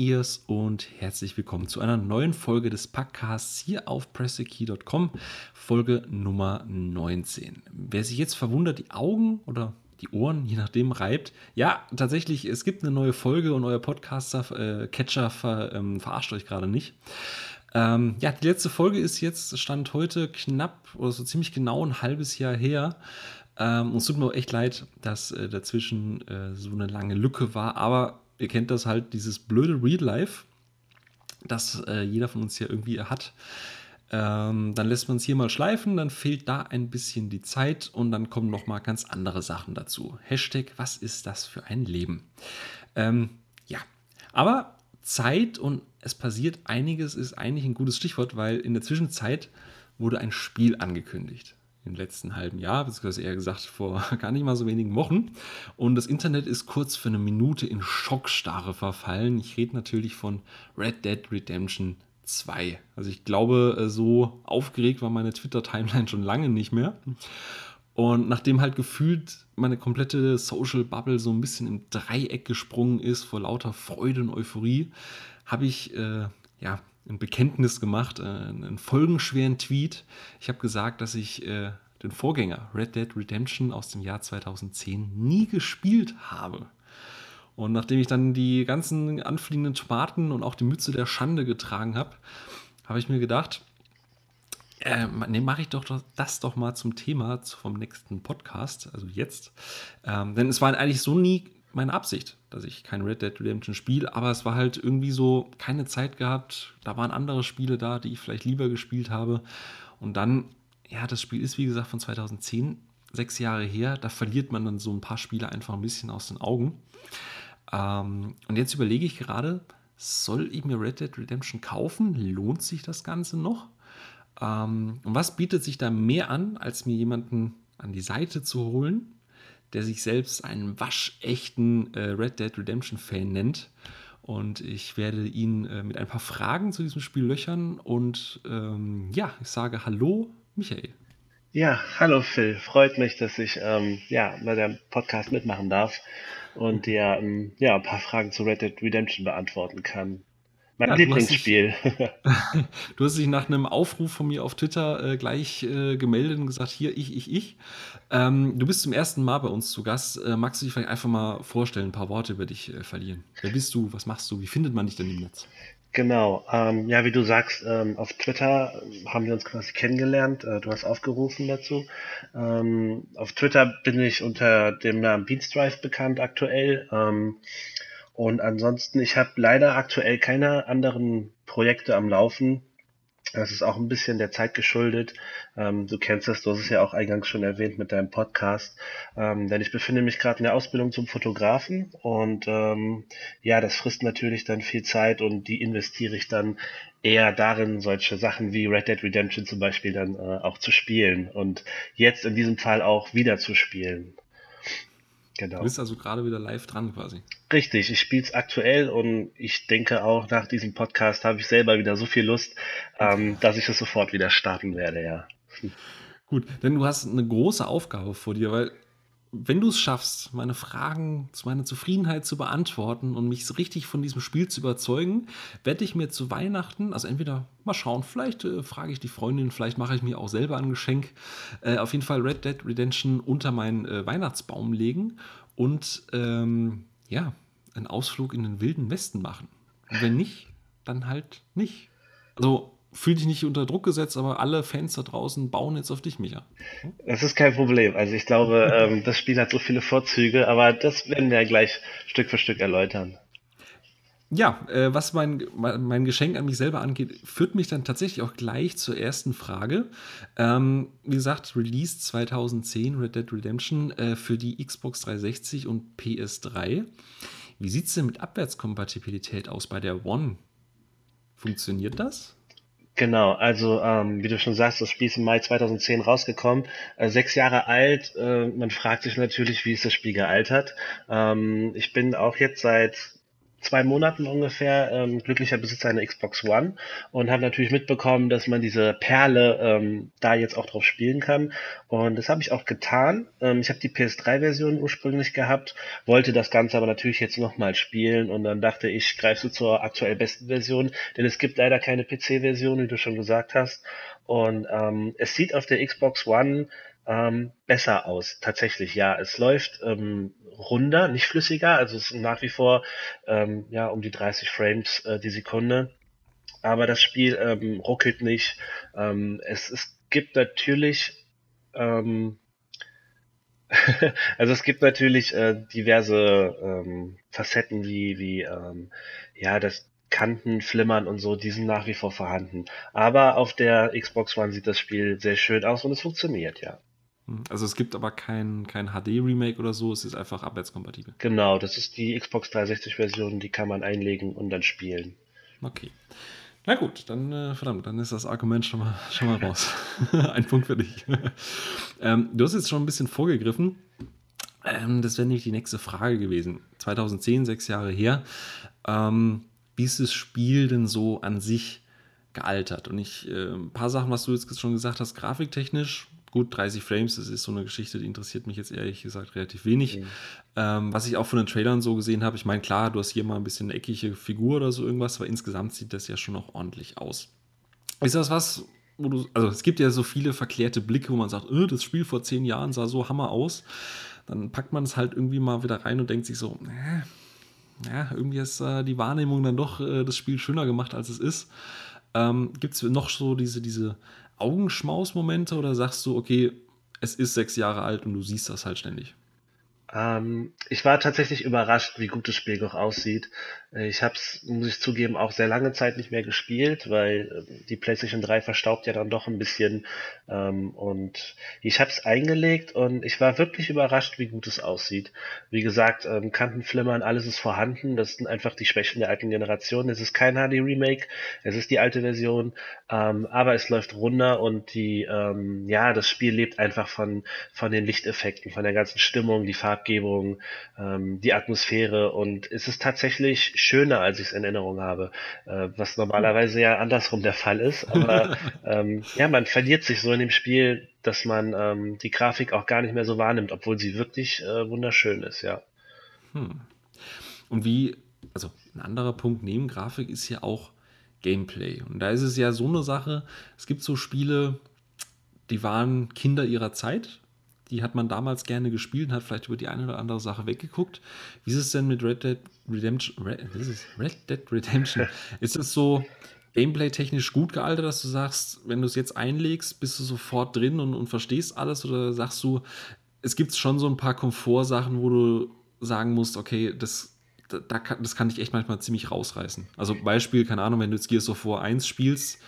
Ears und herzlich willkommen zu einer neuen Folge des Podcasts hier auf pressekey.com, Folge Nummer 19. Wer sich jetzt verwundert, die Augen oder die Ohren, je nachdem, reibt. Ja, tatsächlich, es gibt eine neue Folge und euer Podcaster-Catcher äh, ver, ähm, verarscht euch gerade nicht. Ähm, ja, die letzte Folge ist jetzt, stand heute knapp oder so ziemlich genau ein halbes Jahr her. Ähm, und es tut mir auch echt leid, dass äh, dazwischen äh, so eine lange Lücke war, aber ihr kennt das halt, dieses blöde Real Life, das äh, jeder von uns hier irgendwie hat. Ähm, dann lässt man es hier mal schleifen, dann fehlt da ein bisschen die Zeit und dann kommen noch mal ganz andere Sachen dazu. Hashtag, was ist das für ein Leben? Ähm, ja, aber Zeit und es passiert einiges ist eigentlich ein gutes Stichwort, weil in der Zwischenzeit wurde ein Spiel angekündigt im letzten halben Jahr, beziehungsweise eher gesagt vor gar nicht mal so wenigen Wochen. Und das Internet ist kurz für eine Minute in Schockstarre verfallen. Ich rede natürlich von Red Dead Redemption 2. Also ich glaube, äh, so aufgeregt war meine Twitter-Timeline schon lange nicht mehr. Und nachdem halt gefühlt meine komplette Social Bubble so ein bisschen im Dreieck gesprungen ist vor lauter Freude und Euphorie, habe ich äh, ja ein Bekenntnis gemacht, äh, einen folgenschweren Tweet. Ich habe gesagt, dass ich äh, den Vorgänger Red Dead Redemption aus dem Jahr 2010 nie gespielt habe. Und nachdem ich dann die ganzen anfliegenden Tomaten und auch die Mütze der Schande getragen habe, habe ich mir gedacht, äh, ne, mache ich doch das doch mal zum Thema vom nächsten Podcast, also jetzt. Ähm, denn es war eigentlich so nie meine Absicht, dass ich kein Red Dead Redemption spiele, aber es war halt irgendwie so keine Zeit gehabt. Da waren andere Spiele da, die ich vielleicht lieber gespielt habe. Und dann, ja, das Spiel ist wie gesagt von 2010, sechs Jahre her. Da verliert man dann so ein paar Spiele einfach ein bisschen aus den Augen. Ähm, und jetzt überlege ich gerade, soll ich mir Red Dead Redemption kaufen? Lohnt sich das Ganze noch? Ähm, und was bietet sich da mehr an, als mir jemanden an die Seite zu holen, der sich selbst einen waschechten äh, Red Dead Redemption Fan nennt. Und ich werde ihn äh, mit ein paar Fragen zu diesem Spiel löchern. Und ähm, ja, ich sage Hallo, Michael. Ja, hallo Phil. Freut mich, dass ich ähm, ja, bei dem Podcast mitmachen darf und dir ähm, ja, ein paar Fragen zu Red Dead Redemption beantworten kann. Mein ja, Lieblingsspiel. Du hast, dich, du hast dich nach einem Aufruf von mir auf Twitter äh, gleich äh, gemeldet und gesagt, hier, ich, ich, ich. Ähm, du bist zum ersten Mal bei uns zu Gast. Äh, magst du dich vielleicht einfach mal vorstellen, ein paar Worte über dich äh, verlieren? Wer bist du? Was machst du? Wie findet man dich denn im Netz? Genau, ähm, ja, wie du sagst, ähm, auf Twitter haben wir uns quasi kennengelernt. Äh, du hast aufgerufen dazu. Ähm, auf Twitter bin ich unter dem Namen Beatstrive bekannt aktuell. Und ansonsten, ich habe leider aktuell keine anderen Projekte am Laufen. Das ist auch ein bisschen der Zeit geschuldet. Ähm, du kennst es, du hast es ja auch eingangs schon erwähnt mit deinem Podcast. Ähm, denn ich befinde mich gerade in der Ausbildung zum Fotografen und ähm, ja, das frisst natürlich dann viel Zeit und die investiere ich dann eher darin, solche Sachen wie Red Dead Redemption zum Beispiel dann äh, auch zu spielen und jetzt in diesem Fall auch wieder zu spielen. Genau. Du bist also gerade wieder live dran quasi. Richtig, ich spiele es aktuell und ich denke auch nach diesem Podcast habe ich selber wieder so viel Lust, ähm, dass ich es sofort wieder starten werde, ja. Gut, denn du hast eine große Aufgabe vor dir, weil wenn du es schaffst, meine Fragen zu meiner Zufriedenheit zu beantworten und mich so richtig von diesem Spiel zu überzeugen, werde ich mir zu Weihnachten, also entweder mal schauen, vielleicht äh, frage ich die Freundin, vielleicht mache ich mir auch selber ein Geschenk, äh, auf jeden Fall Red Dead Redemption unter meinen äh, Weihnachtsbaum legen und ähm, ja, einen Ausflug in den wilden Westen machen. Und wenn nicht, dann halt nicht. Also fühl dich nicht unter Druck gesetzt, aber alle Fans da draußen bauen jetzt auf dich, Micha. Das ist kein Problem. Also ich glaube, ähm, das Spiel hat so viele Vorzüge, aber das werden wir ja gleich Stück für Stück erläutern. Ja, äh, was mein, mein Geschenk an mich selber angeht, führt mich dann tatsächlich auch gleich zur ersten Frage. Ähm, wie gesagt, Release 2010 Red Dead Redemption äh, für die Xbox 360 und PS3. Wie sieht es denn mit Abwärtskompatibilität aus bei der One? Funktioniert das? Genau, also ähm, wie du schon sagst, das Spiel ist im Mai 2010 rausgekommen, äh, sechs Jahre alt. Äh, man fragt sich natürlich, wie ist das Spiel gealtert. Ähm, ich bin auch jetzt seit zwei Monaten ungefähr ähm, glücklicher Besitzer einer Xbox One und habe natürlich mitbekommen, dass man diese Perle ähm, da jetzt auch drauf spielen kann. Und das habe ich auch getan. Ähm, ich habe die PS3-Version ursprünglich gehabt, wollte das Ganze aber natürlich jetzt nochmal spielen und dann dachte ich, greifst du zur aktuell besten Version, denn es gibt leider keine PC-Version, wie du schon gesagt hast. Und ähm, es sieht auf der Xbox One ähm, besser aus. Tatsächlich, ja. Es läuft ähm, runder, nicht flüssiger. Also es sind nach wie vor ähm, ja um die 30 Frames äh, die Sekunde. Aber das Spiel ähm, ruckelt nicht. Ähm, es, es gibt natürlich ähm, also es gibt natürlich äh, diverse ähm, Facetten wie wie ähm, ja das Kanten, Flimmern und so, die sind nach wie vor vorhanden. Aber auf der Xbox One sieht das Spiel sehr schön aus und es funktioniert, ja. Also es gibt aber kein, kein HD-Remake oder so, es ist einfach abwärtskompatibel. Genau, das ist die Xbox 360-Version, die kann man einlegen und dann spielen. Okay. Na gut, dann äh, verdammt, dann ist das Argument schon mal, schon mal raus. ein Punkt für dich. ähm, du hast jetzt schon ein bisschen vorgegriffen. Ähm, das wäre nämlich die nächste Frage gewesen. 2010, sechs Jahre her. Ähm, wie ist das Spiel denn so an sich gealtert? Und ich, äh, ein paar Sachen, was du jetzt schon gesagt hast, grafiktechnisch gut, 30 Frames, das ist so eine Geschichte, die interessiert mich jetzt ehrlich gesagt relativ wenig. Mhm. Ähm, was ich auch von den Trailern so gesehen habe, ich meine, klar, du hast hier mal ein bisschen eine eckige Figur oder so irgendwas, aber insgesamt sieht das ja schon noch ordentlich aus. Ist das was, wo du, also es gibt ja so viele verklärte Blicke, wo man sagt, öh, das Spiel vor zehn Jahren sah so hammer aus. Dann packt man es halt irgendwie mal wieder rein und denkt sich so, äh, ja, irgendwie ist äh, die Wahrnehmung dann doch äh, das Spiel schöner gemacht, als es ist. Ähm, Gibt es noch so diese, diese Augenschmaus-Momente oder sagst du, okay, es ist sechs Jahre alt und du siehst das halt ständig? Ähm, ich war tatsächlich überrascht, wie gut das Spiel noch aussieht. Äh, ich habe es, muss ich zugeben, auch sehr lange Zeit nicht mehr gespielt, weil äh, die PlayStation 3 verstaubt ja dann doch ein bisschen. Ähm, und ich habe es eingelegt und ich war wirklich überrascht, wie gut es aussieht. Wie gesagt, ähm, Kantenflimmern, alles ist vorhanden. Das sind einfach die Schwächen der alten Generation. Es ist kein HD-Remake, es ist die alte Version, ähm, aber es läuft runter und die, ähm, ja, das Spiel lebt einfach von, von den Lichteffekten, von der ganzen Stimmung, die Farbe Farbgebung, ähm, die Atmosphäre und es ist tatsächlich schöner, als ich es in Erinnerung habe, äh, was normalerweise ja andersrum der Fall ist. Aber ähm, ja, man verliert sich so in dem Spiel, dass man ähm, die Grafik auch gar nicht mehr so wahrnimmt, obwohl sie wirklich äh, wunderschön ist, ja. Hm. Und wie, also ein anderer Punkt neben Grafik ist ja auch Gameplay. Und da ist es ja so eine Sache, es gibt so Spiele, die waren Kinder ihrer Zeit, die hat man damals gerne gespielt und hat vielleicht über die eine oder andere Sache weggeguckt. Wie ist es denn mit Red Dead Redemption? Red, ist Red Dead Redemption. ist es so gameplay-technisch gut gealtert, dass du sagst, wenn du es jetzt einlegst, bist du sofort drin und, und verstehst alles? Oder sagst du, es gibt schon so ein paar Komfortsachen, wo du sagen musst, okay, das, da kann, das kann dich echt manchmal ziemlich rausreißen. Also Beispiel, keine Ahnung, wenn du jetzt Gears of War 1 spielst,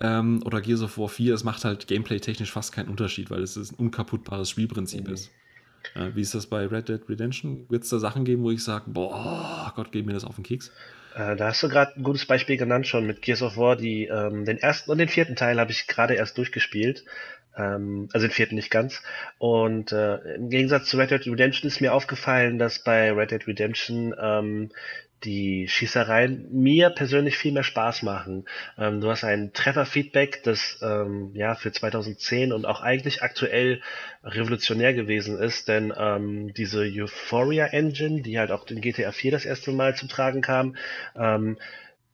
ähm, oder Gears of War 4, es macht halt gameplay-technisch fast keinen Unterschied, weil es ein unkaputtbares Spielprinzip mhm. ist. Äh, wie ist das bei Red Dead Redemption? Wird es da Sachen geben, wo ich sage, boah, Gott, geht mir das auf den Keks? Äh, da hast du gerade ein gutes Beispiel genannt schon mit Gears of War. Die, ähm, den ersten und den vierten Teil habe ich gerade erst durchgespielt. Ähm, also den vierten nicht ganz. Und äh, im Gegensatz zu Red Dead Redemption ist mir aufgefallen, dass bei Red Dead Redemption ähm, die Schießereien mir persönlich viel mehr Spaß machen. Ähm, du hast ein Trefferfeedback, das ähm, ja für 2010 und auch eigentlich aktuell revolutionär gewesen ist, denn ähm, diese Euphoria Engine, die halt auch in GTA 4 das erste Mal zum Tragen kam, ähm,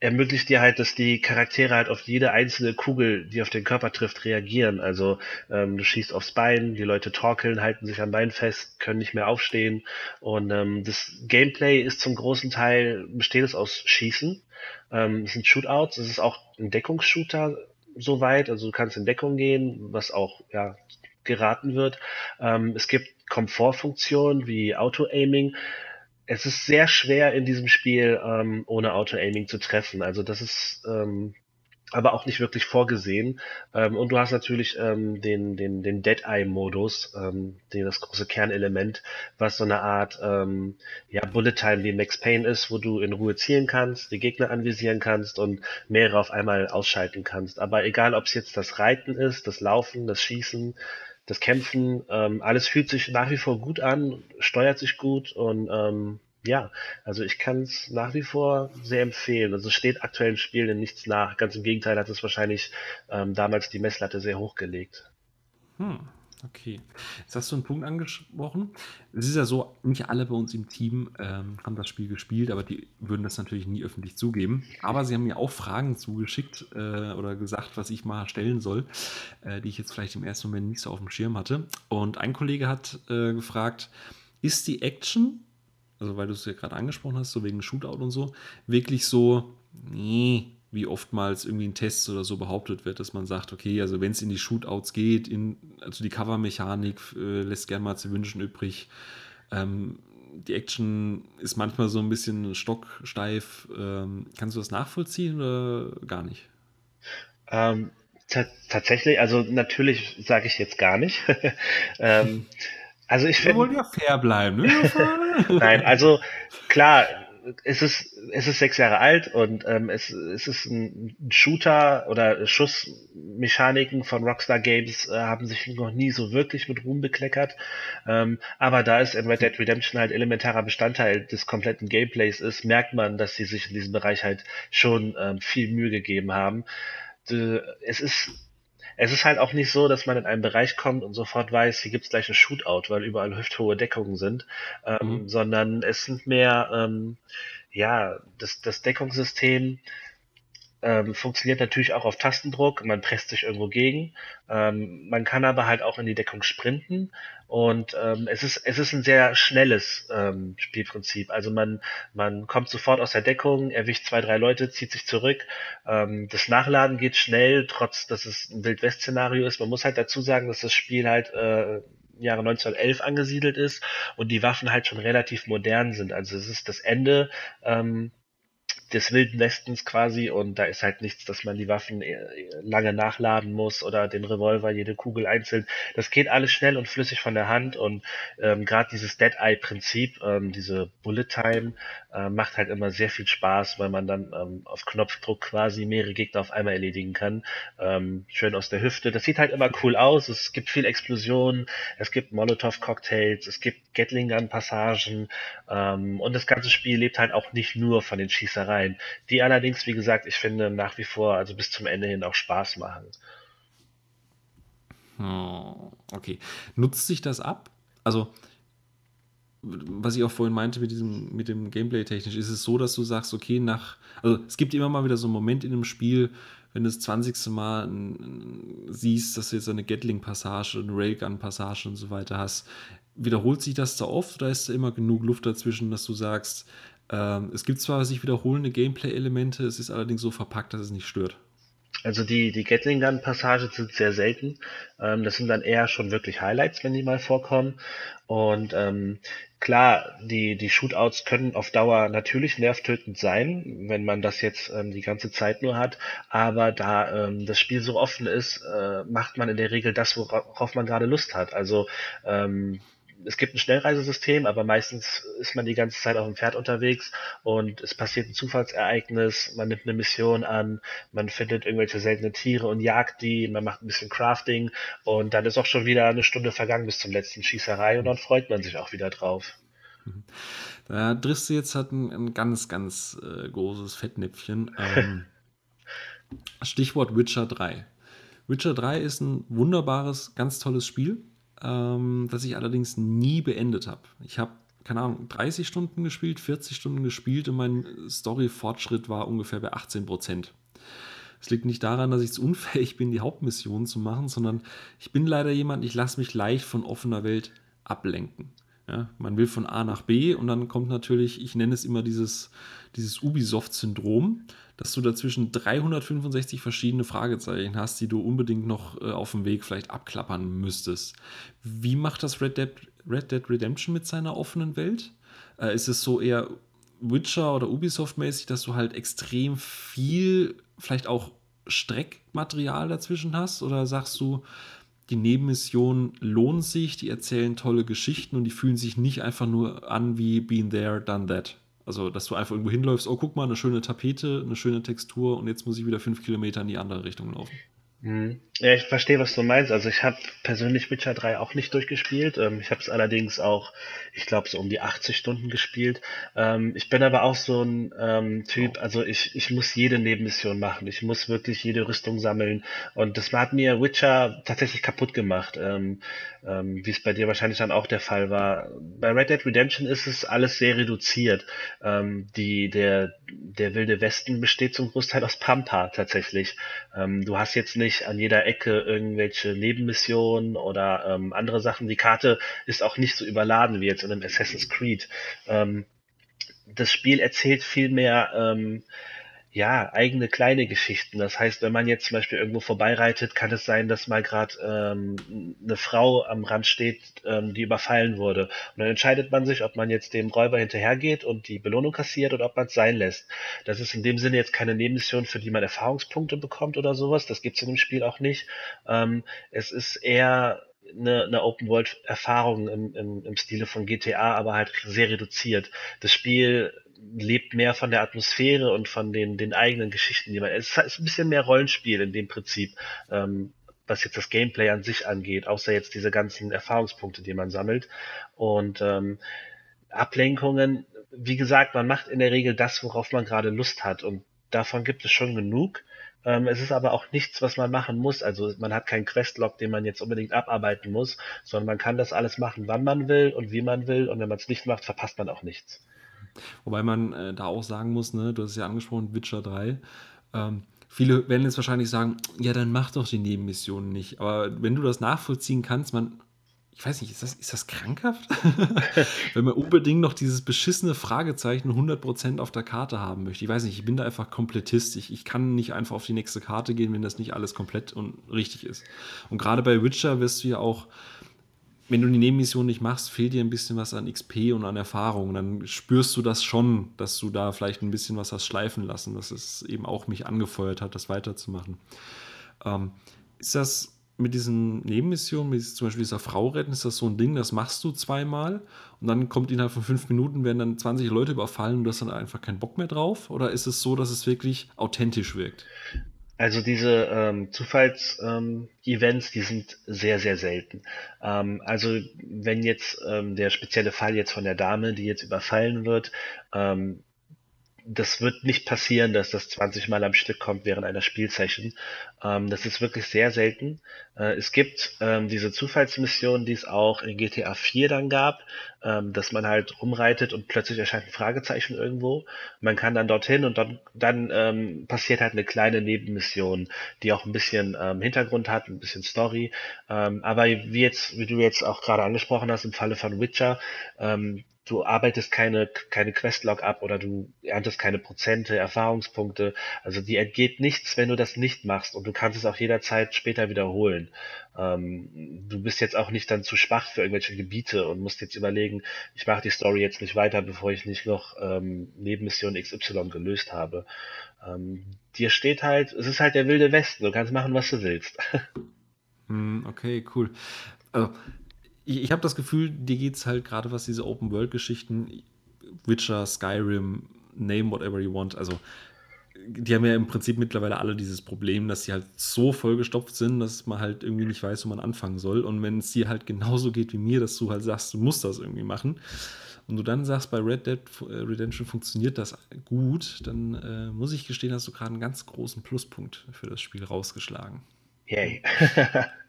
ermöglicht dir halt, dass die Charaktere halt auf jede einzelne Kugel, die auf den Körper trifft, reagieren. Also ähm, du schießt aufs Bein, die Leute torkeln, halten sich am Bein fest, können nicht mehr aufstehen. Und ähm, das Gameplay ist zum großen Teil, besteht es aus Schießen. Ähm, es sind Shootouts, es ist auch ein Deckungsshooter soweit, also du kannst in Deckung gehen, was auch ja geraten wird. Ähm, es gibt Komfortfunktionen wie Auto-Aiming es ist sehr schwer in diesem Spiel ähm, ohne Auto-Aiming zu treffen. Also das ist ähm, aber auch nicht wirklich vorgesehen. Ähm, und du hast natürlich ähm, den, den, den Dead-Eye-Modus, ähm, den, das große Kernelement, was so eine Art ähm, ja, Bullet-Time wie Max Payne ist, wo du in Ruhe zielen kannst, die Gegner anvisieren kannst und mehrere auf einmal ausschalten kannst. Aber egal, ob es jetzt das Reiten ist, das Laufen, das Schießen, das Kämpfen, ähm, alles fühlt sich nach wie vor gut an, steuert sich gut und ähm, ja, also ich kann es nach wie vor sehr empfehlen. Also es steht aktuell im Spiel nichts nach. Ganz im Gegenteil hat es wahrscheinlich ähm, damals die Messlatte sehr hochgelegt. Hm, okay. Jetzt hast du einen Punkt angesprochen. Es ist ja so, nicht alle bei uns im Team ähm, haben das Spiel gespielt, aber die würden das natürlich nie öffentlich zugeben. Aber sie haben mir auch Fragen zugeschickt äh, oder gesagt, was ich mal stellen soll, äh, die ich jetzt vielleicht im ersten Moment nicht so auf dem Schirm hatte. Und ein Kollege hat äh, gefragt, ist die Action also weil du es ja gerade angesprochen hast, so wegen Shootout und so, wirklich so, nee, wie oftmals irgendwie in Tests oder so behauptet wird, dass man sagt, okay, also wenn es in die Shootouts geht, in, also die Covermechanik äh, lässt gern mal zu wünschen übrig. Ähm, die Action ist manchmal so ein bisschen stocksteif. Ähm, kannst du das nachvollziehen oder gar nicht? Ähm, tatsächlich, also natürlich sage ich jetzt gar nicht. ähm, also ich finde. Wir wollen ja fair bleiben, ne? Nein, also klar, es ist, es ist sechs Jahre alt und ähm, es, es ist ein Shooter oder Schussmechaniken von Rockstar Games äh, haben sich noch nie so wirklich mit Ruhm bekleckert. Ähm, aber da es in Red Dead Redemption halt elementarer Bestandteil des kompletten Gameplays ist, merkt man, dass sie sich in diesem Bereich halt schon ähm, viel Mühe gegeben haben. Es ist es ist halt auch nicht so, dass man in einen Bereich kommt und sofort weiß, hier gibt's gleich ein Shootout, weil überall hüfthohe Deckungen sind, ähm, mhm. sondern es sind mehr, ähm, ja, das, das Deckungssystem ähm, funktioniert natürlich auch auf Tastendruck, man presst sich irgendwo gegen. Ähm, man kann aber halt auch in die Deckung sprinten und ähm, es ist es ist ein sehr schnelles ähm, Spielprinzip. Also man man kommt sofort aus der Deckung, erwischt zwei drei Leute, zieht sich zurück. Ähm, das Nachladen geht schnell, trotz dass es ein Wildwest-Szenario ist. Man muss halt dazu sagen, dass das Spiel halt äh, Jahre 1911 angesiedelt ist und die Waffen halt schon relativ modern sind. Also es ist das Ende ähm, des Wilden Westens quasi und da ist halt nichts, dass man die Waffen äh, lange nachladen muss oder den Revolver, jede Kugel einzeln. Das geht alles schnell und flüssig von der Hand und ähm, gerade dieses Dead-Eye-Prinzip, ähm, diese Bullet-Time, äh, macht halt immer sehr viel Spaß, weil man dann ähm, auf Knopfdruck quasi mehrere Gegner auf einmal erledigen kann. Ähm, schön aus der Hüfte. Das sieht halt immer cool aus. Es gibt viel Explosionen, es gibt Molotov-Cocktails, es gibt Gatling Gun-Passagen ähm, und das ganze Spiel lebt halt auch nicht nur von den Schießereien rein, die allerdings, wie gesagt, ich finde nach wie vor, also bis zum Ende hin auch Spaß machen. Hm, okay. Nutzt sich das ab? Also, was ich auch vorhin meinte mit diesem, mit dem Gameplay technisch, ist es so, dass du sagst, okay, nach, also es gibt immer mal wieder so einen Moment in einem Spiel, wenn du das 20. Mal siehst, dass du jetzt eine Gatling-Passage, eine Railgun-Passage und so weiter hast, wiederholt sich das da oft oder ist da immer genug Luft dazwischen, dass du sagst, ähm, es gibt zwar sich wiederholende Gameplay-Elemente, es ist allerdings so verpackt, dass es nicht stört. Also die, die Gatling Gun Passagen sind sehr selten. Ähm, das sind dann eher schon wirklich Highlights, wenn die mal vorkommen. Und ähm, klar, die, die Shootouts können auf Dauer natürlich nervtötend sein, wenn man das jetzt ähm, die ganze Zeit nur hat. Aber da ähm, das Spiel so offen ist, äh, macht man in der Regel das, worauf man gerade Lust hat. Also ähm, es gibt ein Schnellreisesystem, aber meistens ist man die ganze Zeit auf dem Pferd unterwegs und es passiert ein Zufallsereignis, man nimmt eine Mission an, man findet irgendwelche seltene Tiere und jagt die, man macht ein bisschen Crafting und dann ist auch schon wieder eine Stunde vergangen bis zum letzten Schießerei und dann freut man sich auch wieder drauf. Da triffst du jetzt halt ein, ein ganz, ganz äh, großes Fettnäpfchen. Ähm, Stichwort Witcher 3. Witcher 3 ist ein wunderbares, ganz tolles Spiel ähm, das ich allerdings nie beendet habe. Ich habe, keine Ahnung, 30 Stunden gespielt, 40 Stunden gespielt und mein Story-Fortschritt war ungefähr bei 18 Prozent. Es liegt nicht daran, dass ich zu unfähig bin, die Hauptmission zu machen, sondern ich bin leider jemand, ich lasse mich leicht von offener Welt ablenken. Ja, man will von A nach B und dann kommt natürlich, ich nenne es immer dieses, dieses Ubisoft-Syndrom, dass du dazwischen 365 verschiedene Fragezeichen hast, die du unbedingt noch äh, auf dem Weg vielleicht abklappern müsstest. Wie macht das Red Dead, Red Dead Redemption mit seiner offenen Welt? Äh, ist es so eher Witcher oder Ubisoft-mäßig, dass du halt extrem viel, vielleicht auch Streckmaterial dazwischen hast? Oder sagst du, die Nebenmissionen lohnen sich, die erzählen tolle Geschichten und die fühlen sich nicht einfach nur an wie Been There, Done That? Also, dass du einfach irgendwo hinläufst, oh, guck mal, eine schöne Tapete, eine schöne Textur und jetzt muss ich wieder fünf Kilometer in die andere Richtung laufen. Mhm. Ja, ich verstehe, was du meinst. Also ich habe persönlich Witcher 3 auch nicht durchgespielt. Ähm, ich habe es allerdings auch, ich glaube, so um die 80 Stunden gespielt. Ähm, ich bin aber auch so ein ähm, Typ, also ich, ich muss jede Nebenmission machen. Ich muss wirklich jede Rüstung sammeln. Und das hat mir Witcher tatsächlich kaputt gemacht, ähm, ähm, wie es bei dir wahrscheinlich dann auch der Fall war. Bei Red Dead Redemption ist es alles sehr reduziert. Ähm, die, der, der Wilde Westen besteht zum Großteil aus Pampa tatsächlich. Du hast jetzt nicht an jeder Ecke irgendwelche Nebenmissionen oder ähm, andere Sachen. Die Karte ist auch nicht so überladen wie jetzt in einem Assassin's Creed. Ähm, das Spiel erzählt viel mehr ähm, ja, eigene kleine Geschichten. Das heißt, wenn man jetzt zum Beispiel irgendwo vorbeireitet, kann es sein, dass mal gerade ähm, eine Frau am Rand steht, ähm, die überfallen wurde. Und dann entscheidet man sich, ob man jetzt dem Räuber hinterhergeht und die Belohnung kassiert oder ob man es sein lässt. Das ist in dem Sinne jetzt keine Nebenmission, für die man Erfahrungspunkte bekommt oder sowas. Das gibt's in dem Spiel auch nicht. Ähm, es ist eher eine, eine Open-World-Erfahrung im, im, im Stile von GTA, aber halt sehr reduziert. Das Spiel lebt mehr von der Atmosphäre und von den, den eigenen Geschichten, die man. Es ist ein bisschen mehr Rollenspiel in dem Prinzip, ähm, was jetzt das Gameplay an sich angeht, außer jetzt diese ganzen Erfahrungspunkte, die man sammelt. Und ähm, Ablenkungen, wie gesagt, man macht in der Regel das, worauf man gerade Lust hat. Und davon gibt es schon genug. Ähm, es ist aber auch nichts, was man machen muss. Also man hat keinen Questlog, den man jetzt unbedingt abarbeiten muss, sondern man kann das alles machen, wann man will und wie man will. Und wenn man es nicht macht, verpasst man auch nichts. Wobei man äh, da auch sagen muss, ne, du hast es ja angesprochen, Witcher 3. Ähm, viele werden jetzt wahrscheinlich sagen, ja, dann mach doch die Nebenmissionen nicht. Aber wenn du das nachvollziehen kannst, man, ich weiß nicht, ist das, ist das krankhaft? wenn man unbedingt noch dieses beschissene Fragezeichen 100% auf der Karte haben möchte. Ich weiß nicht, ich bin da einfach Komplettist. Ich, ich kann nicht einfach auf die nächste Karte gehen, wenn das nicht alles komplett und richtig ist. Und gerade bei Witcher wirst du ja auch wenn du die Nebenmission nicht machst, fehlt dir ein bisschen was an XP und an Erfahrung. Dann spürst du das schon, dass du da vielleicht ein bisschen was hast schleifen lassen, dass es eben auch mich angefeuert hat, das weiterzumachen. Ähm, ist das mit diesen Nebenmissionen, mit zum Beispiel dieser Frau retten, ist das so ein Ding, das machst du zweimal und dann kommt innerhalb von fünf Minuten, werden dann 20 Leute überfallen und du hast dann einfach keinen Bock mehr drauf? Oder ist es so, dass es wirklich authentisch wirkt? Also diese ähm, Zufalls-Events, ähm, die sind sehr, sehr selten. Ähm, also wenn jetzt ähm, der spezielle Fall jetzt von der Dame, die jetzt überfallen wird, ähm, das wird nicht passieren, dass das 20 Mal am Stück kommt während einer Spielsession. Ähm, das ist wirklich sehr selten. Äh, es gibt ähm, diese Zufallsmission, die es auch in GTA 4 dann gab, ähm, dass man halt rumreitet und plötzlich erscheint ein Fragezeichen irgendwo. Man kann dann dorthin und dann, dann ähm, passiert halt eine kleine Nebenmission, die auch ein bisschen ähm, Hintergrund hat, ein bisschen Story. Ähm, aber wie jetzt, wie du jetzt auch gerade angesprochen hast, im Falle von Witcher, du arbeitest keine, keine Questlog ab oder du erntest keine Prozente, Erfahrungspunkte. Also die entgeht nichts, wenn du das nicht machst und du kannst es auch jederzeit später wiederholen. Ähm, du bist jetzt auch nicht dann zu schwach für irgendwelche Gebiete und musst jetzt überlegen, ich mache die Story jetzt nicht weiter, bevor ich nicht noch ähm, Nebenmission XY gelöst habe. Ähm, dir steht halt, es ist halt der wilde Westen, du kannst machen, was du willst. Hm, okay, cool. Also, ich, ich habe das Gefühl, dir geht es halt gerade, was diese Open-World-Geschichten, Witcher, Skyrim, name whatever you want, also die haben ja im Prinzip mittlerweile alle dieses Problem, dass sie halt so vollgestopft sind, dass man halt irgendwie nicht weiß, wo man anfangen soll. Und wenn es dir halt genauso geht wie mir, dass du halt sagst, du musst das irgendwie machen, und du dann sagst, bei Red Dead äh, Redemption funktioniert das gut, dann äh, muss ich gestehen, hast du gerade einen ganz großen Pluspunkt für das Spiel rausgeschlagen. Yay.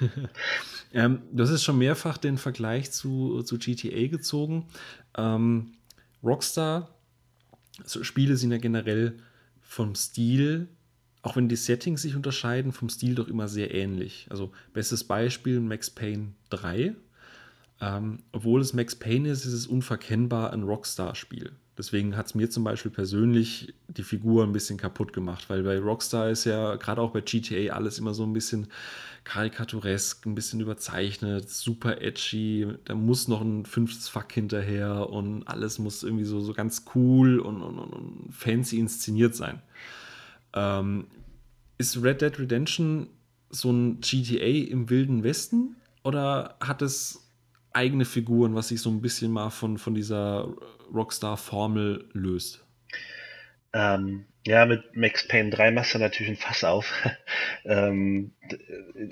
ähm, du hast schon mehrfach den Vergleich zu, zu GTA gezogen. Ähm, Rockstar, also Spiele sind ja generell vom Stil, auch wenn die Settings sich unterscheiden, vom Stil doch immer sehr ähnlich. Also bestes Beispiel Max Payne 3. Ähm, obwohl es Max Payne ist, ist es unverkennbar ein Rockstar-Spiel. Deswegen hat es mir zum Beispiel persönlich die Figur ein bisschen kaputt gemacht, weil bei Rockstar ist ja gerade auch bei GTA alles immer so ein bisschen karikaturesk, ein bisschen überzeichnet, super edgy. Da muss noch ein fünftes Fuck hinterher und alles muss irgendwie so, so ganz cool und, und, und fancy inszeniert sein. Ähm, ist Red Dead Redemption so ein GTA im Wilden Westen oder hat es eigene Figuren, was sich so ein bisschen mal von, von dieser Rockstar-Formel löst? Ähm, ja, mit Max Payne 3 machst du natürlich ein Fass auf. ähm,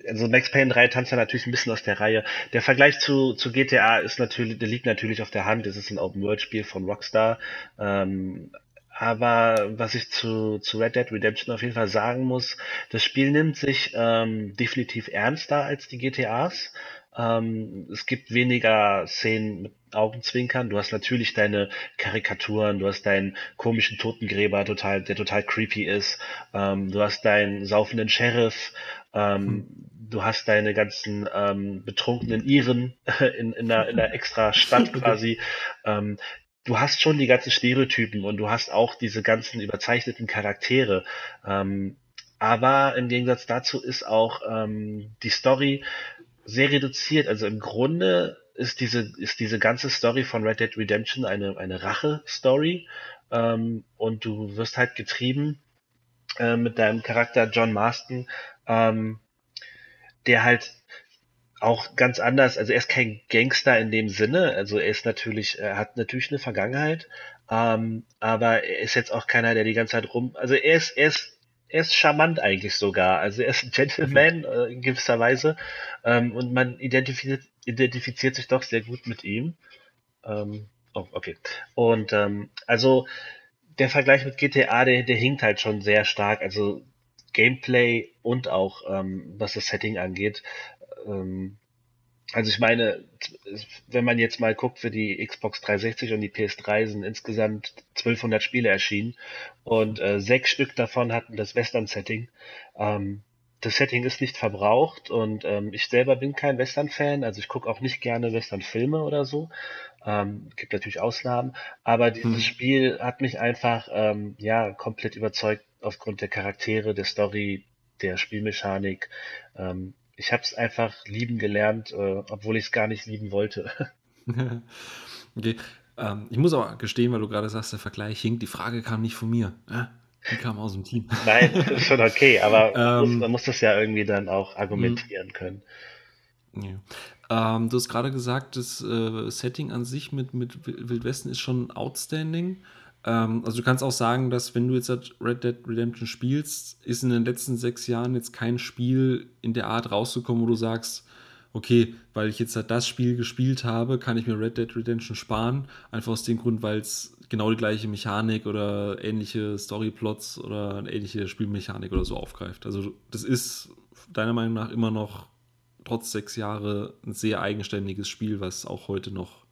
also Max Payne 3 tanzt ja natürlich ein bisschen aus der Reihe. Der Vergleich zu, zu GTA ist natürlich, der liegt natürlich auf der Hand. Es ist ein Open-World-Spiel von Rockstar. Ähm, aber was ich zu, zu Red Dead Redemption auf jeden Fall sagen muss, das Spiel nimmt sich ähm, definitiv ernster als die GTAs. Ähm, es gibt weniger Szenen mit Augenzwinkern. Du hast natürlich deine Karikaturen, du hast deinen komischen Totengräber, total, der total creepy ist. Ähm, du hast deinen saufenden Sheriff. Ähm, hm. Du hast deine ganzen ähm, betrunkenen Iren in, in, einer, in einer extra Stadt quasi. Ähm, du hast schon die ganzen Stereotypen und du hast auch diese ganzen überzeichneten Charaktere. Ähm, aber im Gegensatz dazu ist auch ähm, die Story sehr reduziert. Also im Grunde ist diese, ist diese ganze Story von Red Dead Redemption eine, eine Rache-Story. Ähm, und du wirst halt getrieben äh, mit deinem Charakter John Marston, ähm, der halt auch ganz anders, also er ist kein Gangster in dem Sinne, also er ist natürlich, er hat natürlich eine Vergangenheit, ähm, aber er ist jetzt auch keiner, der die ganze Zeit rum, also er ist, er ist er ist charmant eigentlich sogar. Also er ist ein Gentleman äh, in gewisser Weise ähm, und man identifiziert, identifiziert sich doch sehr gut mit ihm. Ähm, oh, okay. Und ähm, also der Vergleich mit GTA, der, der hinkt halt schon sehr stark. Also Gameplay und auch ähm, was das Setting angeht. Ähm, also ich meine, wenn man jetzt mal guckt, für die Xbox 360 und die PS3 sind insgesamt 1200 Spiele erschienen und äh, sechs Stück davon hatten das Western-Setting. Ähm, das Setting ist nicht verbraucht und ähm, ich selber bin kein Western-Fan, also ich gucke auch nicht gerne Western-Filme oder so. Ähm, gibt natürlich Ausnahmen, aber dieses hm. Spiel hat mich einfach ähm, ja komplett überzeugt aufgrund der Charaktere, der Story, der Spielmechanik. Ähm, ich habe es einfach lieben gelernt, äh, obwohl ich es gar nicht lieben wollte. okay. Ähm, ich muss aber gestehen, weil du gerade sagst, der Vergleich hinkt. Die Frage kam nicht von mir. Äh? Die kam aus dem Team. Nein, ist schon okay, aber ähm, muss, man muss das ja irgendwie dann auch argumentieren können. Ja. Ähm, du hast gerade gesagt, das äh, Setting an sich mit, mit Wildwesten ist schon outstanding. Ähm, also du kannst auch sagen, dass wenn du jetzt Red Dead Redemption spielst, ist in den letzten sechs Jahren jetzt kein Spiel in der Art rausgekommen, wo du sagst, okay, weil ich jetzt halt das Spiel gespielt habe, kann ich mir Red Dead Redemption sparen. Einfach aus dem Grund, weil es genau die gleiche Mechanik oder ähnliche Storyplots oder eine ähnliche Spielmechanik oder so aufgreift. Also das ist deiner Meinung nach immer noch trotz sechs Jahre ein sehr eigenständiges Spiel, was auch heute noch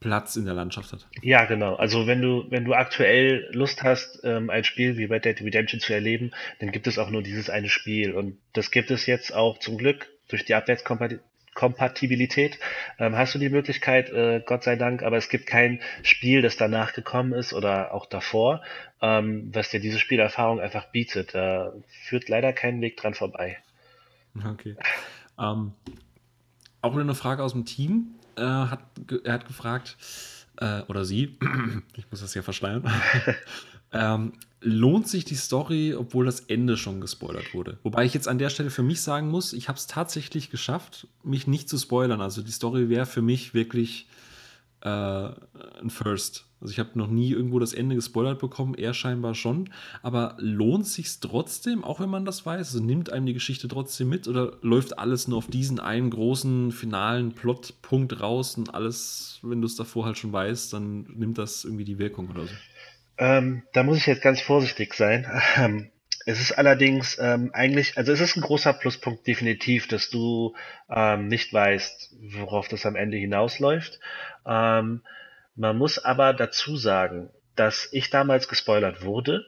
Platz in der Landschaft hat. Ja, genau. Also wenn du, wenn du aktuell Lust hast, ähm, ein Spiel wie Red Dead Redemption zu erleben, dann gibt es auch nur dieses eine Spiel. Und das gibt es jetzt auch zum Glück durch die Abwärtskompatibilität. Ähm, hast du die Möglichkeit, äh, Gott sei Dank, aber es gibt kein Spiel, das danach gekommen ist oder auch davor, ähm, was dir diese Spielerfahrung einfach bietet. Da führt leider kein Weg dran vorbei. Okay. Ähm, auch wieder eine Frage aus dem Team äh, hat, er hat gefragt, äh, oder sie, ich muss das ja verschleiern, ähm, lohnt sich die Story, obwohl das Ende schon gespoilert wurde? Wobei ich jetzt an der Stelle für mich sagen muss, ich habe es tatsächlich geschafft, mich nicht zu spoilern. Also die Story wäre für mich wirklich äh, ein First. Also ich habe noch nie irgendwo das Ende gespoilert bekommen, er scheinbar schon. Aber lohnt sich trotzdem, auch wenn man das weiß? Also nimmt einem die Geschichte trotzdem mit oder läuft alles nur auf diesen einen großen finalen Plotpunkt raus und alles, wenn du es davor halt schon weißt, dann nimmt das irgendwie die Wirkung oder so? Ähm, da muss ich jetzt ganz vorsichtig sein. Ähm, es ist allerdings ähm, eigentlich, also es ist ein großer Pluspunkt definitiv, dass du ähm, nicht weißt, worauf das am Ende hinausläuft. Ähm, man muss aber dazu sagen, dass ich damals gespoilert wurde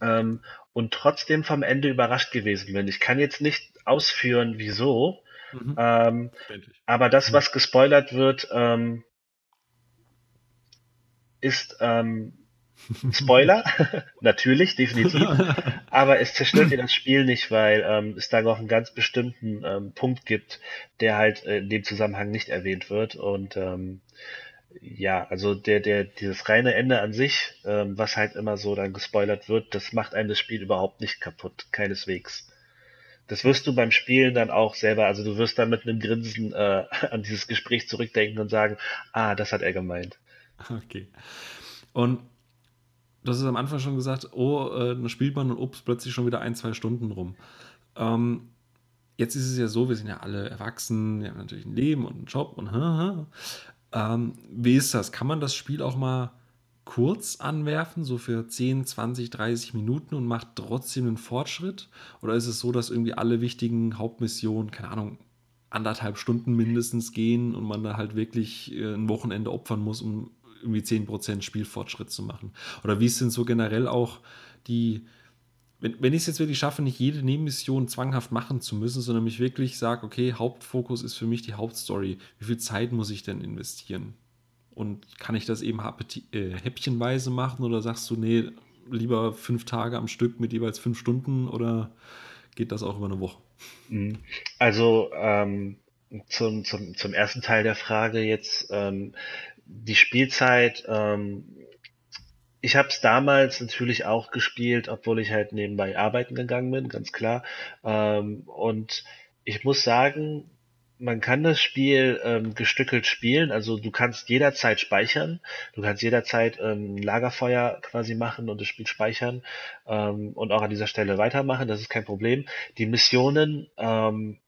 ähm, und trotzdem vom Ende überrascht gewesen bin. Ich kann jetzt nicht ausführen, wieso, mhm. ähm, aber das, was gespoilert wird, ähm, ist ähm, Spoiler, natürlich, definitiv. Aber es zerstört dir das Spiel nicht, weil ähm, es da noch einen ganz bestimmten ähm, Punkt gibt, der halt äh, in dem Zusammenhang nicht erwähnt wird. Und ja, also der, der, dieses reine Ende an sich, ähm, was halt immer so dann gespoilert wird, das macht einem das Spiel überhaupt nicht kaputt, keineswegs. Das wirst du beim Spielen dann auch selber, also du wirst dann mit einem Grinsen äh, an dieses Gespräch zurückdenken und sagen, ah, das hat er gemeint. Okay. Und hast es am Anfang schon gesagt, oh, äh, dann spielt man und ups, plötzlich schon wieder ein, zwei Stunden rum. Ähm, jetzt ist es ja so, wir sind ja alle erwachsen, wir haben natürlich ein Leben und einen Job und. Ähm, wie ist das? Kann man das Spiel auch mal kurz anwerfen, so für 10, 20, 30 Minuten und macht trotzdem einen Fortschritt? Oder ist es so, dass irgendwie alle wichtigen Hauptmissionen, keine Ahnung, anderthalb Stunden mindestens gehen und man da halt wirklich äh, ein Wochenende opfern muss, um irgendwie 10% Spielfortschritt zu machen? Oder wie sind so generell auch die, wenn, wenn ich es jetzt wirklich schaffe, nicht jede Nebenmission zwanghaft machen zu müssen, sondern mich wirklich sage, okay, Hauptfokus ist für mich die Hauptstory. Wie viel Zeit muss ich denn investieren? Und kann ich das eben äh, häppchenweise machen oder sagst du, nee, lieber fünf Tage am Stück mit jeweils fünf Stunden oder geht das auch über eine Woche? Mhm. Also ähm, zum, zum, zum ersten Teil der Frage jetzt, ähm, die Spielzeit, ähm, ich habe es damals natürlich auch gespielt, obwohl ich halt nebenbei arbeiten gegangen bin, ganz klar. Ähm, und ich muss sagen, man kann das Spiel ähm, gestückelt spielen, also du kannst jederzeit speichern, du kannst jederzeit ähm, Lagerfeuer quasi machen und das Spiel speichern ähm, und auch an dieser Stelle weitermachen, das ist kein Problem. Die Missionen, ähm,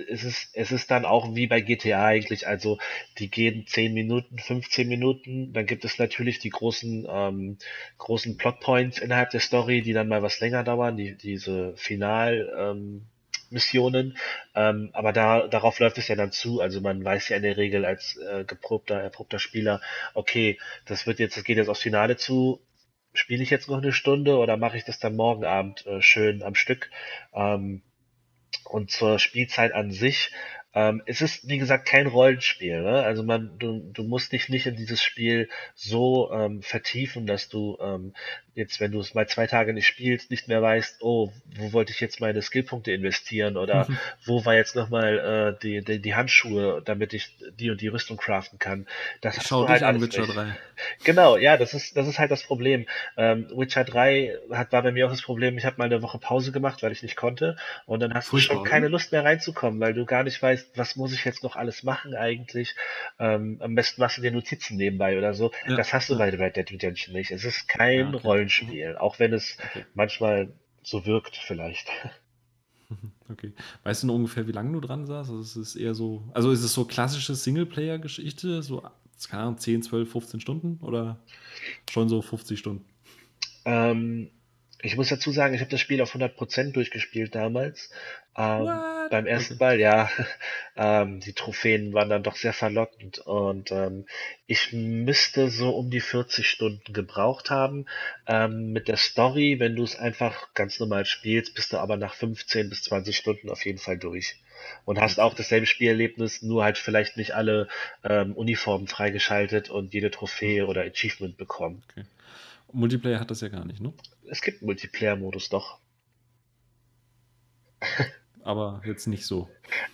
es ist, es ist dann auch wie bei GTA eigentlich, also die gehen 10 Minuten, 15 Minuten, dann gibt es natürlich die großen, ähm, großen Plotpoints innerhalb der Story, die dann mal was länger dauern, die, diese Final, ähm, ähm, aber da, darauf läuft es ja dann zu. Also man weiß ja in der Regel als äh, geprobter, erprobter Spieler, okay, das wird jetzt, das geht jetzt aufs Finale zu. Spiele ich jetzt noch eine Stunde oder mache ich das dann morgen Abend äh, schön am Stück? Ähm, und zur Spielzeit an sich ähm, es ist, wie gesagt, kein Rollenspiel. Ne? Also man, du, du musst dich nicht in dieses Spiel so ähm, vertiefen, dass du ähm, jetzt, wenn du es mal zwei Tage nicht spielst, nicht mehr weißt, oh, wo wollte ich jetzt meine Skillpunkte investieren oder mhm. wo war jetzt nochmal äh, die, die, die Handschuhe, damit ich die und die Rüstung craften kann. Das ich schau dich halt an, Witcher nicht. 3. Genau, ja, das ist, das ist halt das Problem. Ähm, Witcher 3 hat, war bei mir auch das Problem, ich habe mal eine Woche Pause gemacht, weil ich nicht konnte und dann hast Furchtbar, du schon keine Lust mehr reinzukommen, weil du gar nicht weißt, was muss ich jetzt noch alles machen eigentlich. Ähm, am besten machst du dir Notizen nebenbei oder so. Ja. Das hast du bei Red Dead Redemption nicht. Es ist kein ja, okay. Rollenspiel, auch wenn es okay. manchmal so wirkt vielleicht. Okay. Weißt du noch ungefähr, wie lange du dran saßt? Also es ist eher so, also ist es so klassische Singleplayer-Geschichte, so, keine Ahnung, 10, 12, 15 Stunden oder schon so 50 Stunden? Ähm, ich muss dazu sagen, ich habe das Spiel auf 100% durchgespielt damals. Ähm, beim ersten Mal, ja. ähm, die Trophäen waren dann doch sehr verlockend und ähm, ich müsste so um die 40 Stunden gebraucht haben. Ähm, mit der Story, wenn du es einfach ganz normal spielst, bist du aber nach 15 bis 20 Stunden auf jeden Fall durch. Und hast auch dasselbe Spielerlebnis, nur halt vielleicht nicht alle ähm, Uniformen freigeschaltet und jede Trophäe oder Achievement bekommen. Okay. Multiplayer hat das ja gar nicht, ne? Es gibt Multiplayer-Modus doch. Aber jetzt nicht so.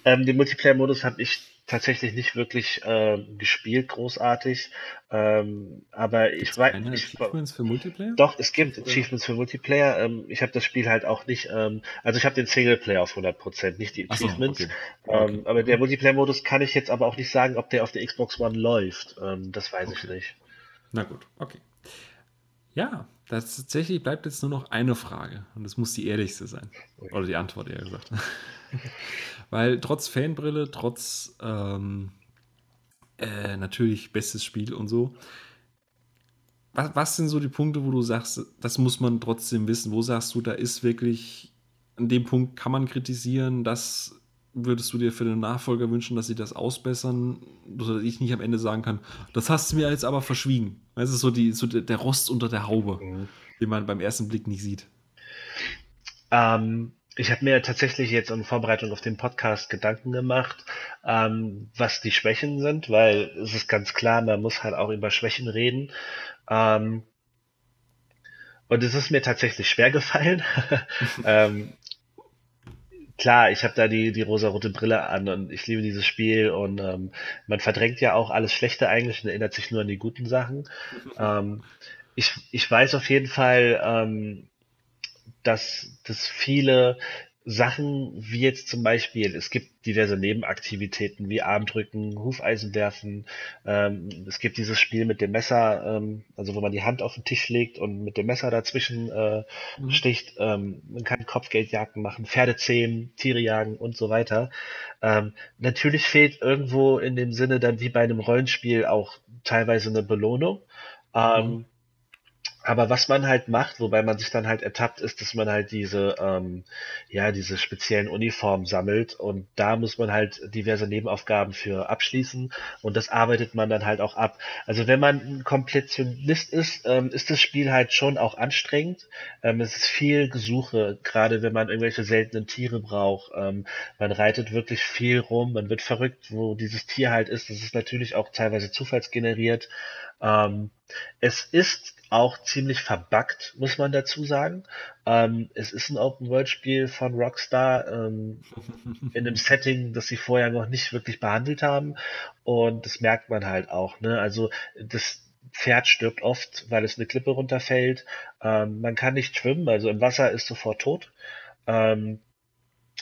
Ähm, den Multiplayer-Modus habe ich tatsächlich nicht wirklich äh, gespielt, großartig. Ähm, aber Gibt's ich weiß. Keine Achievements für Multiplayer? Doch, es gibt Achievements für Multiplayer. Ähm, ich habe das Spiel halt auch nicht. Ähm, also ich habe den Singleplayer auf 100%, nicht die Achievements. So, okay. Ähm, okay. aber der Multiplayer-Modus kann ich jetzt aber auch nicht sagen, ob der auf der Xbox One läuft. Ähm, das weiß okay. ich nicht. Na gut, okay. Ja, das tatsächlich bleibt jetzt nur noch eine Frage und das muss die ehrlichste sein. Oder die Antwort eher gesagt. Weil trotz Fanbrille, trotz ähm, äh, natürlich bestes Spiel und so, was, was sind so die Punkte, wo du sagst, das muss man trotzdem wissen? Wo sagst du, da ist wirklich, an dem Punkt kann man kritisieren, das würdest du dir für den Nachfolger wünschen, dass sie das ausbessern, dass ich nicht am Ende sagen kann, das hast du mir jetzt aber verschwiegen. Das ist so, die, so der Rost unter der Haube, mhm. den man beim ersten Blick nicht sieht. Ähm, ich habe mir tatsächlich jetzt in Vorbereitung auf den Podcast Gedanken gemacht, ähm, was die Schwächen sind, weil es ist ganz klar, man muss halt auch über Schwächen reden. Ähm, und es ist mir tatsächlich schwer gefallen. ähm, klar, ich habe da die, die rosa-rote Brille an und ich liebe dieses Spiel und ähm, man verdrängt ja auch alles Schlechte eigentlich und erinnert sich nur an die guten Sachen. ähm, ich, ich weiß auf jeden Fall, ähm, dass, dass viele Sachen wie jetzt zum Beispiel, es gibt diverse Nebenaktivitäten wie Armdrücken, Hufeisen werfen. Ähm, es gibt dieses Spiel mit dem Messer, ähm, also wo man die Hand auf den Tisch legt und mit dem Messer dazwischen äh, mhm. sticht. Ähm, man kann Kopfgeldjagden machen, Pferde zähmen, Tiere jagen und so weiter. Ähm, natürlich fehlt irgendwo in dem Sinne dann wie bei einem Rollenspiel auch teilweise eine Belohnung. Ähm, mhm. Aber was man halt macht, wobei man sich dann halt ertappt, ist, dass man halt diese, ähm, ja, diese speziellen Uniformen sammelt und da muss man halt diverse Nebenaufgaben für abschließen und das arbeitet man dann halt auch ab. Also wenn man ein Komplettionist ist, ähm, ist das Spiel halt schon auch anstrengend. Ähm, es ist viel Gesuche, gerade wenn man irgendwelche seltenen Tiere braucht. Ähm, man reitet wirklich viel rum, man wird verrückt, wo dieses Tier halt ist. Das ist natürlich auch teilweise zufallsgeneriert. Ähm, es ist auch ziemlich verbuggt, muss man dazu sagen. Ähm, es ist ein Open-World-Spiel von Rockstar ähm, in einem Setting, das sie vorher noch nicht wirklich behandelt haben. Und das merkt man halt auch. Ne? Also das Pferd stirbt oft, weil es eine Klippe runterfällt. Ähm, man kann nicht schwimmen, also im Wasser ist sofort tot. Ähm,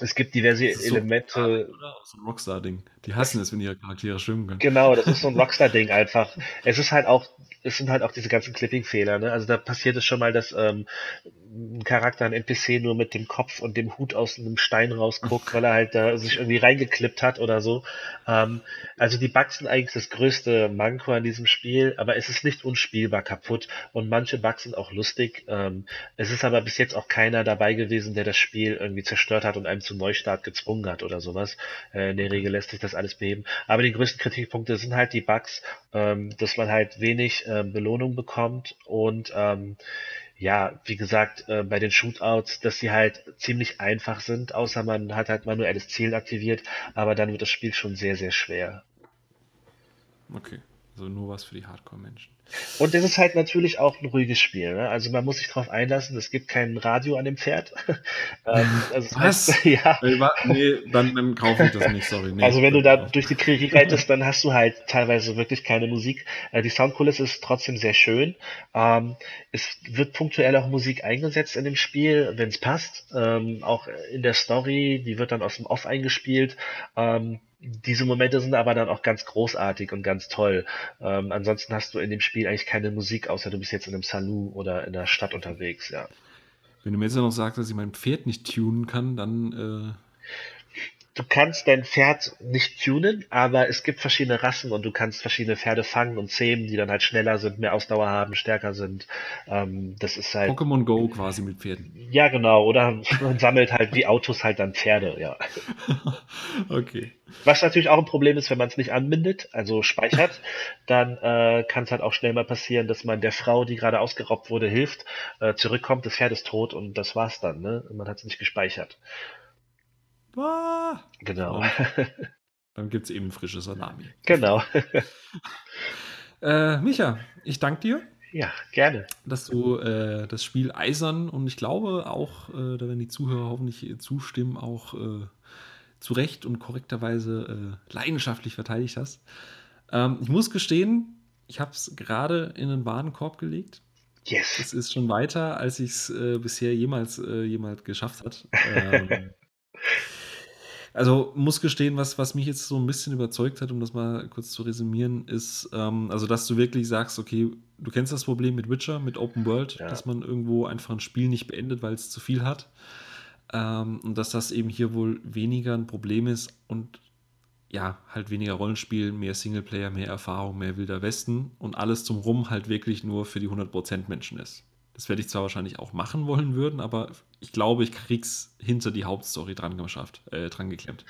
es gibt diverse Elemente. So ein Rockstar-Ding. Die hassen es, wenn ihre Charaktere schwimmen können. Genau, das ist so ein Rockstar-Ding einfach. Es ist halt auch, es sind halt auch diese ganzen Clipping-Fehler, ne? Also da passiert es schon mal, dass ähm, ein Charakter, ein NPC nur mit dem Kopf und dem Hut aus einem Stein rausguckt, weil er halt da sich irgendwie reingeklippt hat oder so. Ähm, also die Bugs sind eigentlich das größte Manko an diesem Spiel, aber es ist nicht unspielbar kaputt und manche Bugs sind auch lustig. Ähm, es ist aber bis jetzt auch keiner dabei gewesen, der das Spiel irgendwie zerstört hat und einem zum Neustart gezwungen hat oder sowas. Äh, in der Regel lässt sich das alles beheben. Aber die größten Kritikpunkte sind halt die Bugs, ähm, dass man halt wenig äh, Belohnung bekommt und ähm, ja, wie gesagt, äh, bei den Shootouts, dass sie halt ziemlich einfach sind, außer man hat halt manuelles Ziel aktiviert, aber dann wird das Spiel schon sehr, sehr schwer. Okay, also nur was für die Hardcore-Menschen. Und es ist halt natürlich auch ein ruhiges Spiel. Ne? Also man muss sich darauf einlassen, es gibt kein Radio an dem Pferd. ähm, also Was? Heißt, ja. Nee, dann, dann kaufe ich das nicht, sorry. Nee, also wenn du da durch die Prärie reitest, dann hast du halt teilweise wirklich keine Musik. Äh, die Soundkulisse ist trotzdem sehr schön. Ähm, es wird punktuell auch Musik eingesetzt in dem Spiel, wenn es passt. Ähm, auch in der Story, die wird dann aus dem Off eingespielt. Diese Momente sind aber dann auch ganz großartig und ganz toll. Ähm, ansonsten hast du in dem Spiel eigentlich keine Musik, außer du bist jetzt in einem Saloon oder in der Stadt unterwegs, ja. Wenn du mir jetzt noch sagst, dass ich mein Pferd nicht tunen kann, dann äh, du kannst dein Pferd nicht tunen, aber es gibt verschiedene Rassen und du kannst verschiedene Pferde fangen und zähmen, die dann halt schneller sind, mehr Ausdauer haben, stärker sind. Ähm, das ist halt. Pokémon Go quasi mit Pferden. Ja, genau. Oder man sammelt halt wie Autos halt dann Pferde, ja. okay. Was natürlich auch ein Problem ist, wenn man es nicht anbindet, also speichert, dann äh, kann es halt auch schnell mal passieren, dass man der Frau, die gerade ausgeraubt wurde, hilft, äh, zurückkommt, das Pferd ist tot und das war's dann, ne? Man hat es nicht gespeichert. Ah, genau. dann gibt es eben frische Salami. Genau. äh, Micha, ich danke dir. Ja, gerne. Dass du äh, das Spiel eisern und ich glaube auch, äh, da werden die Zuhörer hoffentlich zustimmen, auch äh, zu Recht und korrekterweise äh, leidenschaftlich verteidigt hast. Ähm, ich muss gestehen, ich habe es gerade in den Warenkorb gelegt. Yes. Es ist schon weiter, als ich es äh, bisher jemals, jemals geschafft hat. Ähm, also muss gestehen, was, was mich jetzt so ein bisschen überzeugt hat, um das mal kurz zu resümieren, ist, ähm, also dass du wirklich sagst, okay, du kennst das Problem mit Witcher, mit Open World, ja. dass man irgendwo einfach ein Spiel nicht beendet, weil es zu viel hat. Ähm, und dass das eben hier wohl weniger ein Problem ist und ja, halt weniger Rollenspiel, mehr Singleplayer, mehr Erfahrung, mehr Wilder Westen und alles zum Rum halt wirklich nur für die 100% Menschen ist. Das werde ich zwar wahrscheinlich auch machen wollen würden, aber ich glaube, ich krieg's hinter die Hauptstory dran geschafft, äh, dran geklemmt.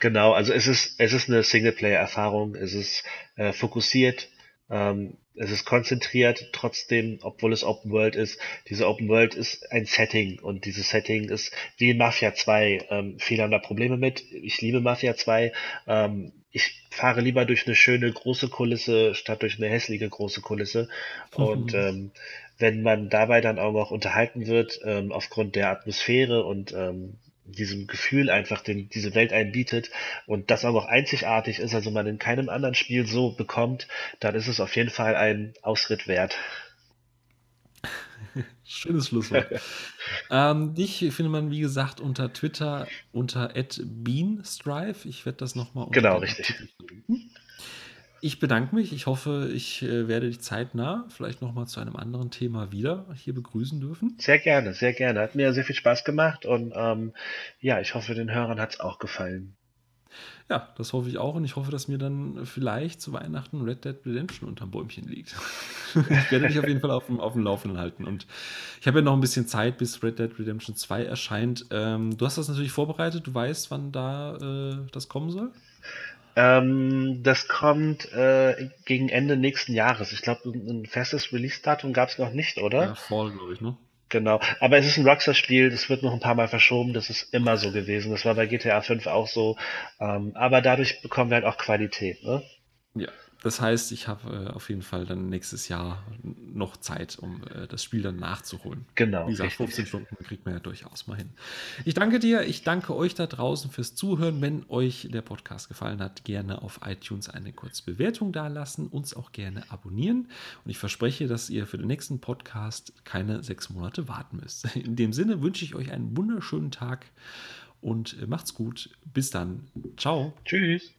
Genau, also es ist, es ist eine Singleplayer-Erfahrung, es ist äh, fokussiert, ähm, es ist konzentriert, trotzdem, obwohl es Open World ist. Diese Open World ist ein Setting und dieses Setting ist wie in Mafia 2. Ähm, viele haben da Probleme mit. Ich liebe Mafia 2. Ähm, ich fahre lieber durch eine schöne große Kulisse statt durch eine hässliche große Kulisse. Und ähm, wenn man dabei dann auch noch unterhalten wird, ähm, aufgrund der Atmosphäre und ähm, diesem Gefühl einfach, den diese Welt einen bietet und das auch noch einzigartig ist, also man in keinem anderen Spiel so bekommt, dann ist es auf jeden Fall ein Ausritt wert. Schönes Schlusswort. ähm, dich findet man, wie gesagt, unter Twitter unter @beanstrive. Ich werde das nochmal unter Genau, richtig. Ich bedanke mich. Ich hoffe, ich äh, werde dich zeitnah vielleicht nochmal zu einem anderen Thema wieder hier begrüßen dürfen. Sehr gerne, sehr gerne. Hat mir sehr viel Spaß gemacht und ähm, ja, ich hoffe, den Hörern hat es auch gefallen. Ja, das hoffe ich auch und ich hoffe, dass mir dann vielleicht zu Weihnachten Red Dead Redemption unterm Bäumchen liegt. ich werde dich auf jeden Fall auf dem, auf dem Laufenden halten und ich habe ja noch ein bisschen Zeit, bis Red Dead Redemption 2 erscheint. Ähm, du hast das natürlich vorbereitet, du weißt, wann da äh, das kommen soll? Ähm, das kommt äh, gegen Ende nächsten Jahres. Ich glaube, ein festes Release-Datum gab es noch nicht, oder? Ja, Fall, glaube ich, ne? Genau. Aber es ist ein Rockstar-Spiel, das wird noch ein paar Mal verschoben, das ist immer so gewesen. Das war bei GTA 5 auch so. Ähm, aber dadurch bekommen wir halt auch Qualität, ne? Ja, das heißt, ich habe äh, auf jeden Fall dann nächstes Jahr noch Zeit, um äh, das Spiel dann nachzuholen. Genau. Wie gesagt, 15 Stunden kriegt man ja durchaus mal hin. Ich danke dir, ich danke euch da draußen fürs Zuhören. Wenn euch der Podcast gefallen hat, gerne auf iTunes eine kurze Bewertung dalassen, uns auch gerne abonnieren. Und ich verspreche, dass ihr für den nächsten Podcast keine sechs Monate warten müsst. In dem Sinne wünsche ich euch einen wunderschönen Tag und äh, macht's gut. Bis dann. Ciao. Tschüss.